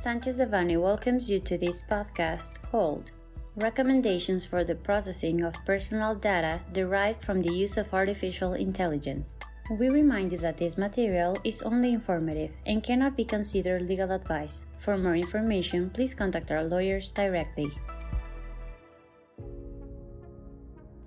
Sanchez Devanny welcomes you to this podcast called Recommendations for the Processing of Personal Data Derived from the Use of Artificial Intelligence. We remind you that this material is only informative and cannot be considered legal advice. For more information, please contact our lawyers directly.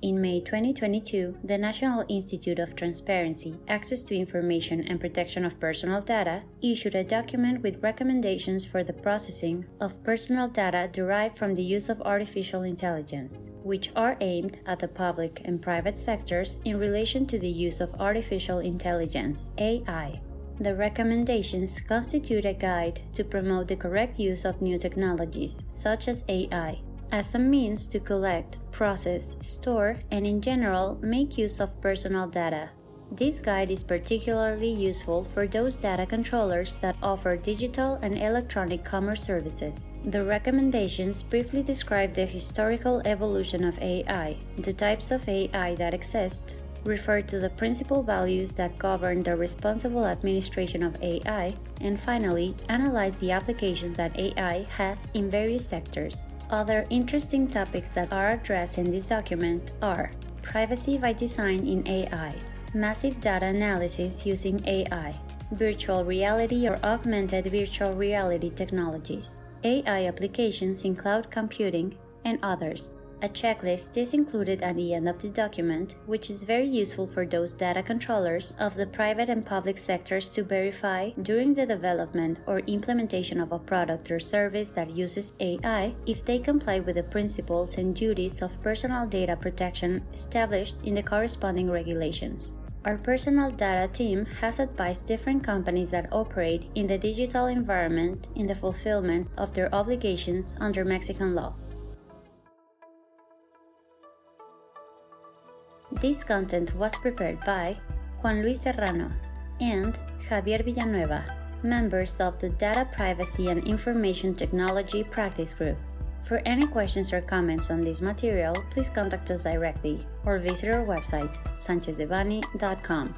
In May 2022, the National Institute of Transparency, Access to Information and Protection of Personal Data issued a document with recommendations for the processing of personal data derived from the use of artificial intelligence, which are aimed at the public and private sectors in relation to the use of artificial intelligence, AI. The recommendations constitute a guide to promote the correct use of new technologies, such as AI, as a means to collect, process, store, and in general make use of personal data. This guide is particularly useful for those data controllers that offer digital and electronic commerce services. The recommendations briefly describe the historical evolution of AI, the types of AI that exist, refer to the principal values that govern the responsible administration of AI, and finally, analyze the applications that AI has in various sectors. Other interesting topics that are addressed in this document are privacy by design in AI, massive data analysis using AI, virtual reality or augmented virtual reality technologies, AI applications in cloud computing, and others. A checklist is included at the end of the document, which is very useful for those data controllers of the private and public sectors to verify during the development or implementation of a product or service that uses AI if they comply with the principles and duties of personal data protection established in the corresponding regulations. Our personal data team has advised different companies that operate in the digital environment in the fulfillment of their obligations under Mexican law. This content was prepared by Juan Luis Serrano and Javier Villanueva, members of the Data Privacy and Information Technology Practice Group. For any questions or comments on this material, please contact us directly or visit our website, sanchezdevanny.com.